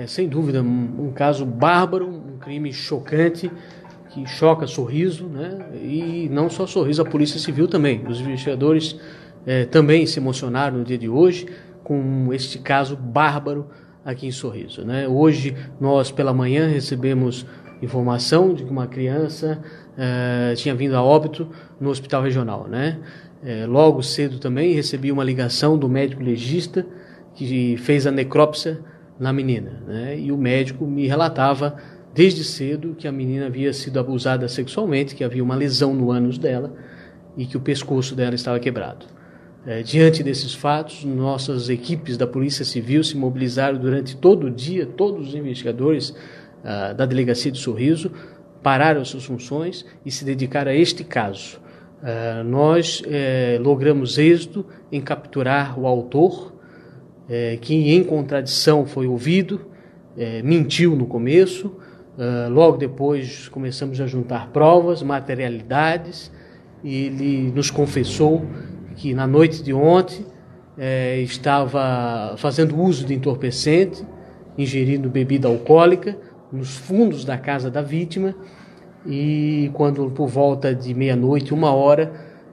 É sem dúvida um, um caso bárbaro, um crime chocante que choca sorriso, né? E não só sorriso, a Polícia Civil também. Os investigadores é, também se emocionaram no dia de hoje com este caso bárbaro aqui em Sorriso, né? Hoje nós pela manhã recebemos informação de que uma criança é, tinha vindo a óbito no hospital regional, né? É, logo cedo também recebi uma ligação do médico legista que fez a necrópsia na menina, né? E o médico me relatava desde cedo que a menina havia sido abusada sexualmente, que havia uma lesão no ânus dela e que o pescoço dela estava quebrado. É, diante desses fatos, nossas equipes da Polícia Civil se mobilizaram durante todo o dia, todos os investigadores ah, da Delegacia de Sorriso pararam suas funções e se dedicaram a este caso. Ah, nós eh, logramos êxito em capturar o autor, eh, que em contradição foi ouvido, eh, mentiu no começo, Uh, logo depois começamos a juntar provas, materialidades, e ele nos confessou que na noite de ontem eh, estava fazendo uso de entorpecente, ingerindo bebida alcoólica nos fundos da casa da vítima e quando por volta de meia-noite, uma hora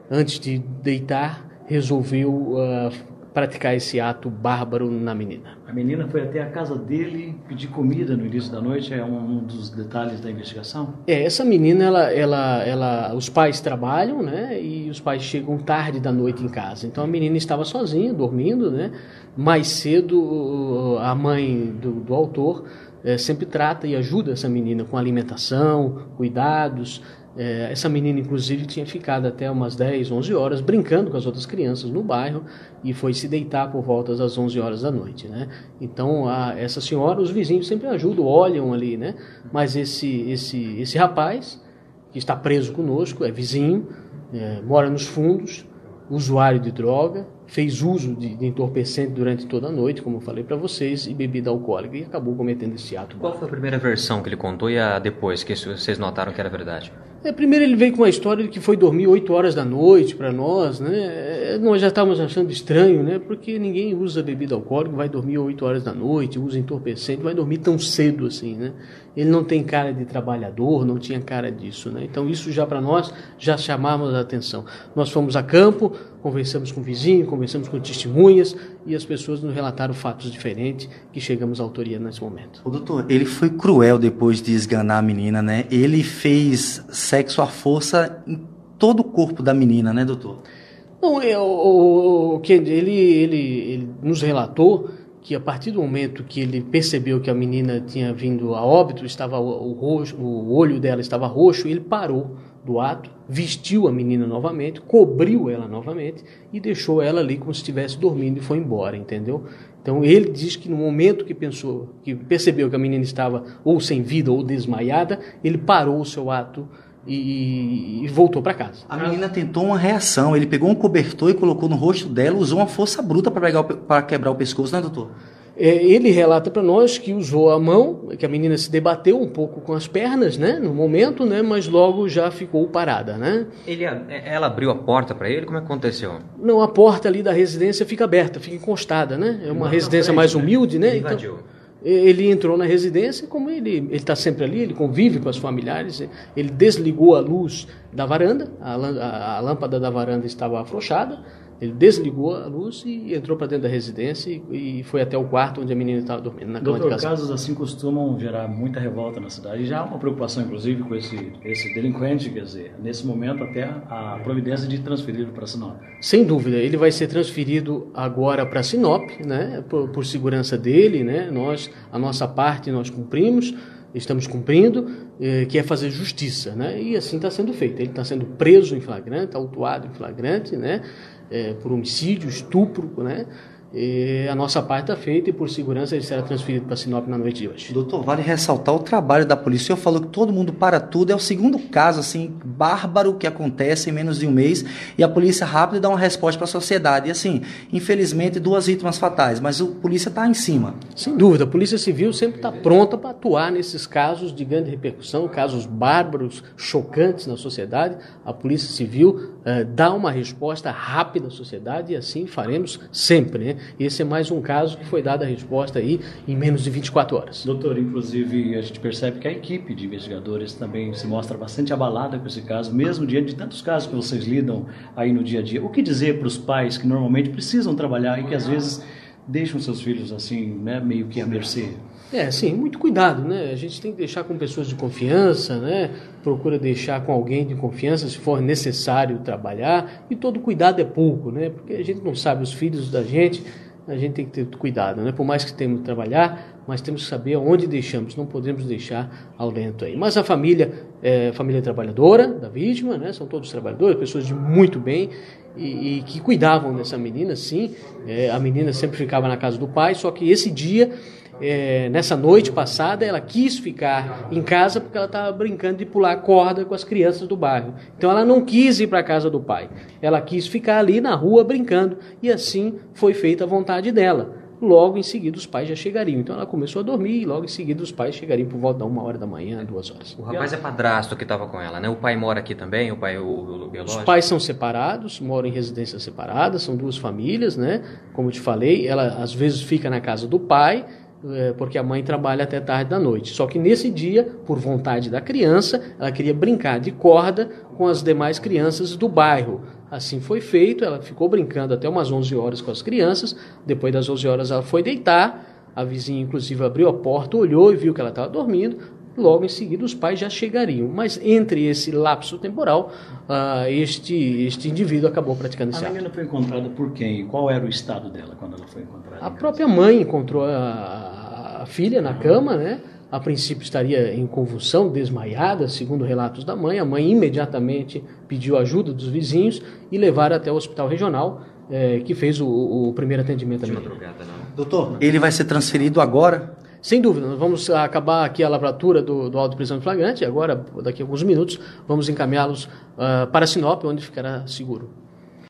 antes de deitar, resolveu uh, praticar esse ato bárbaro na menina. A menina foi até a casa dele pedir comida no início da noite, é um dos detalhes da investigação? É, essa menina, ela, ela, ela, os pais trabalham, né, e os pais chegam tarde da noite em casa. Então a menina estava sozinha, dormindo, né. Mais cedo, a mãe do, do autor é, sempre trata e ajuda essa menina com alimentação, cuidados, é, essa menina, inclusive, tinha ficado até umas 10, 11 horas brincando com as outras crianças no bairro e foi se deitar por volta das 11 horas da noite, né? Então, a, essa senhora, os vizinhos sempre ajudam, olham ali, né? Mas esse, esse, esse rapaz, que está preso conosco, é vizinho, é, mora nos fundos, usuário de droga, fez uso de, de, entorpecente durante toda a noite, como eu falei para vocês, e bebida alcoólica, e acabou cometendo esse ato. Qual foi a primeira versão que ele contou e a depois, que vocês notaram que era verdade? É, primeiro ele veio com uma história de que foi dormir 8 horas da noite para nós, né? É, nós já estávamos achando estranho, né? Porque ninguém usa bebida alcoólica, vai dormir 8 horas da noite, usa entorpecente, vai dormir tão cedo assim, né? Ele não tem cara de trabalhador, não tinha cara disso, né? Então isso já para nós já chamava a atenção. Nós fomos a campo, conversamos com o vizinho, conversamos com testemunhas e as pessoas nos relataram fatos diferentes que chegamos à autoria nesse momento. O doutor, ele foi cruel depois de esganar a menina, né? Ele fez sexo à força em todo o corpo da menina, né, doutor? Não, é, o, o, que ele, ele, ele nos relatou que a partir do momento que ele percebeu que a menina tinha vindo a óbito, estava o, roxo, o olho dela estava roxo, ele parou do ato, vestiu a menina novamente, cobriu ela novamente e deixou ela ali como se estivesse dormindo e foi embora, entendeu? Então ele diz que no momento que pensou, que percebeu que a menina estava ou sem vida ou desmaiada, ele parou o seu ato e, e voltou para casa. A menina tentou uma reação. Ele pegou um cobertor e colocou no rosto dela, usou uma força bruta para quebrar o pescoço, né, doutor? É, ele relata para nós que usou a mão, que a menina se debateu um pouco com as pernas, né, no momento, né, mas logo já ficou parada, né? Ele, ela abriu a porta para ele? Como é aconteceu? Não, a porta ali da residência fica aberta, fica encostada, né? É uma residência frente, mais né? humilde, né? Ele então, invadiu. Então, ele entrou na residência, como ele está sempre ali, ele convive com as familiares, ele desligou a luz da varanda, a, a, a lâmpada da varanda estava afrouxada, ele desligou a luz e entrou para dentro da residência e, e, foi até o quarto onde a menina estava dormindo, na cama Doutor, de casos assim costumam gerar muita revolta na cidade. Já há uma preocupação, inclusive, com esse, esse delinquente, quer dizer, nesse momento até a providência de transferi-lo para Sinop. Sem dúvida, ele vai ser transferido agora para Sinop, né, por, por segurança dele, né, nós, a nossa parte nós cumprimos, estamos cumprindo, eh, que é fazer justiça, né? E assim está sendo feito. Ele está sendo preso em flagrante, autuado em flagrante, né? É, por homicídio, estupro, né? E a nossa parte está feita e, por segurança, ele será transferido para Sinop na noite de hoje. Doutor, vale ressaltar o trabalho da polícia. O senhor falou que todo mundo para tudo. É o segundo caso, assim, bárbaro que acontece em menos de um mês e a polícia rápida dá uma resposta para a sociedade. E, assim, infelizmente, duas vítimas fatais, mas a polícia está em cima. Sem dúvida, a Polícia Civil sempre está pronta para atuar nesses casos de grande repercussão, casos bárbaros, chocantes na sociedade. A Polícia Civil uh, dá uma resposta rápida à sociedade e assim faremos sempre, né? Esse é mais um caso que foi dada a resposta aí em menos de 24 horas. Doutor, inclusive a gente percebe que a equipe de investigadores também se mostra bastante abalada com esse caso, mesmo diante de tantos casos que vocês lidam aí no dia a dia. O que dizer para os pais que normalmente precisam trabalhar e que às vezes deixam seus filhos assim, né, meio que à mercê? É, sim, muito cuidado, né? A gente tem que deixar com pessoas de confiança, né? Procura deixar com alguém de confiança se for necessário trabalhar. E todo cuidado é pouco, né? Porque a gente não sabe os filhos da gente, a gente tem que ter cuidado, né? Por mais que temos que trabalhar, mas temos que saber onde deixamos, não podemos deixar ao lento aí. Mas a família é família trabalhadora da vítima, né? São todos trabalhadores, pessoas de muito bem e, e que cuidavam dessa menina, sim. É, a menina sempre ficava na casa do pai, só que esse dia é, nessa noite passada, ela quis ficar em casa porque ela estava brincando de pular corda com as crianças do bairro. Então ela não quis ir para a casa do pai. Ela quis ficar ali na rua brincando e assim foi feita a vontade dela. Logo em seguida os pais já chegariam. Então ela começou a dormir e logo em seguida os pais chegariam por volta de uma hora da manhã, duas horas. O rapaz é padrasto que estava com ela, né? O pai mora aqui também, o pai o, o biológico? Os pais são separados, moram em residências separadas, são duas famílias, né? Como eu te falei, ela às vezes fica na casa do pai, porque a mãe trabalha até tarde da noite. Só que nesse dia, por vontade da criança, ela queria brincar de corda com as demais crianças do bairro. Assim foi feito, ela ficou brincando até umas 11 horas com as crianças. Depois das 11 horas ela foi deitar. A vizinha, inclusive, abriu a porta, olhou e viu que ela estava dormindo. Logo em seguida, os pais já chegariam. Mas entre esse lapso temporal, uh, este, este indivíduo acabou praticando esse ato. A menina foi encontrada por quem? Qual era o estado dela quando ela foi encontrada? A própria mãe encontrou a, a filha na cama, né? A princípio estaria em convulsão, desmaiada, segundo relatos da mãe. A mãe imediatamente pediu ajuda dos vizinhos e levaram até o hospital regional, eh, que fez o, o primeiro atendimento à menina. Doutor, ele vai ser transferido agora sem dúvida, nós vamos acabar aqui a lavratura do, do auto prisão flagrante e agora, daqui a alguns minutos, vamos encaminhá-los uh, para Sinop, onde ficará seguro.